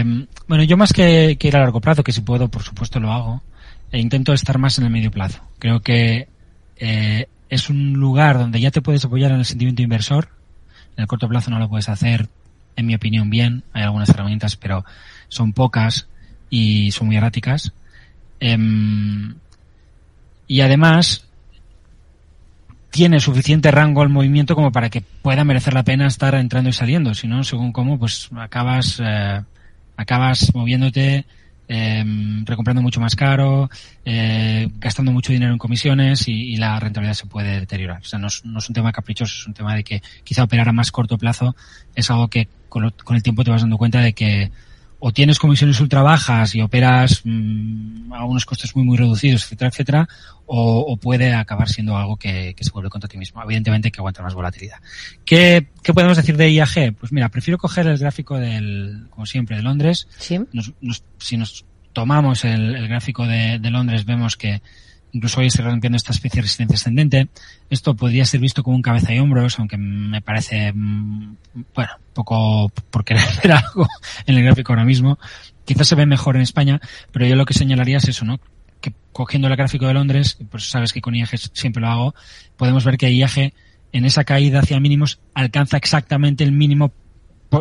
Eh, bueno, yo más que, ir a largo plazo, que si puedo, por supuesto lo hago, e intento estar más en el medio plazo. Creo que eh, es un lugar donde ya te puedes apoyar en el sentimiento inversor. En el corto plazo no lo puedes hacer, en mi opinión, bien. Hay algunas herramientas, pero son pocas y son muy erráticas. Em, y además, tiene suficiente rango al movimiento como para que pueda merecer la pena estar entrando y saliendo. Si no, según cómo, pues acabas, eh, acabas moviéndote, eh, recomprando mucho más caro, eh, gastando mucho dinero en comisiones y, la rentabilidad se puede deteriorar. O sea, no es, un tema caprichoso, es un tema de que quizá operar a más corto plazo es algo que con, con el tiempo te vas dando cuenta de que o tienes comisiones ultra bajas y operas mm, a unos costes muy muy reducidos, etcétera, etcétera, o, puede acabar siendo algo que, se vuelve contra ti mismo. Evidentemente que aguanta más volatilidad. ¿Qué, ¿Qué, podemos decir de IAG? Pues mira, prefiero coger el gráfico del, como siempre, de Londres. ¿Sí? si nos tomamos el, gráfico de, de Londres, vemos que incluso hoy se rompiendo esta especie de resistencia ascendente. Esto podría ser visto como un cabeza y hombros, aunque me parece, mm, bueno, poco por querer ver algo en el gráfico ahora mismo. Quizás se ve mejor en España, pero yo lo que señalaría es eso, ¿no? Que cogiendo el gráfico de Londres, pues sabes que con IAG siempre lo hago, podemos ver que IAG en esa caída hacia mínimos alcanza exactamente el mínimo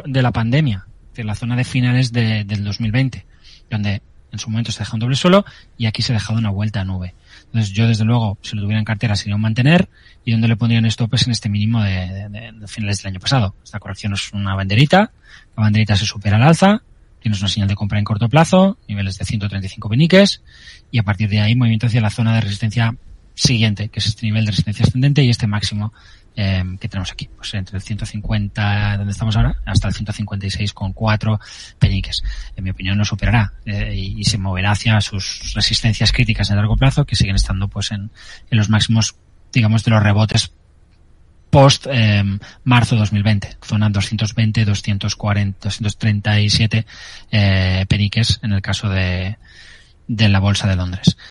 de la pandemia, de la zona de finales de, del 2020, donde en su momento se deja un doble suelo y aquí se ha dejado una vuelta a nube. Entonces yo desde luego, si lo tuviera en cartera, sería un mantener y donde le pondrían stopes en este mínimo de, de, finales del año pasado. Esta corrección es una banderita, la banderita se supera al alza, tienes una señal de compra en corto plazo, niveles de 135 peniques y a partir de ahí movimiento hacia la zona de resistencia siguiente, que es este nivel de resistencia ascendente y este máximo eh, que tenemos aquí, pues entre el 150, donde estamos ahora, hasta el 156,4 peniques. En mi opinión lo superará eh, y, se moverá hacia sus resistencias críticas a largo plazo que siguen estando pues en los máximos, digamos, de los rebotes post eh, marzo 2020, zona 220, 240, 237 eh, peniques en el caso de, de la bolsa de Londres.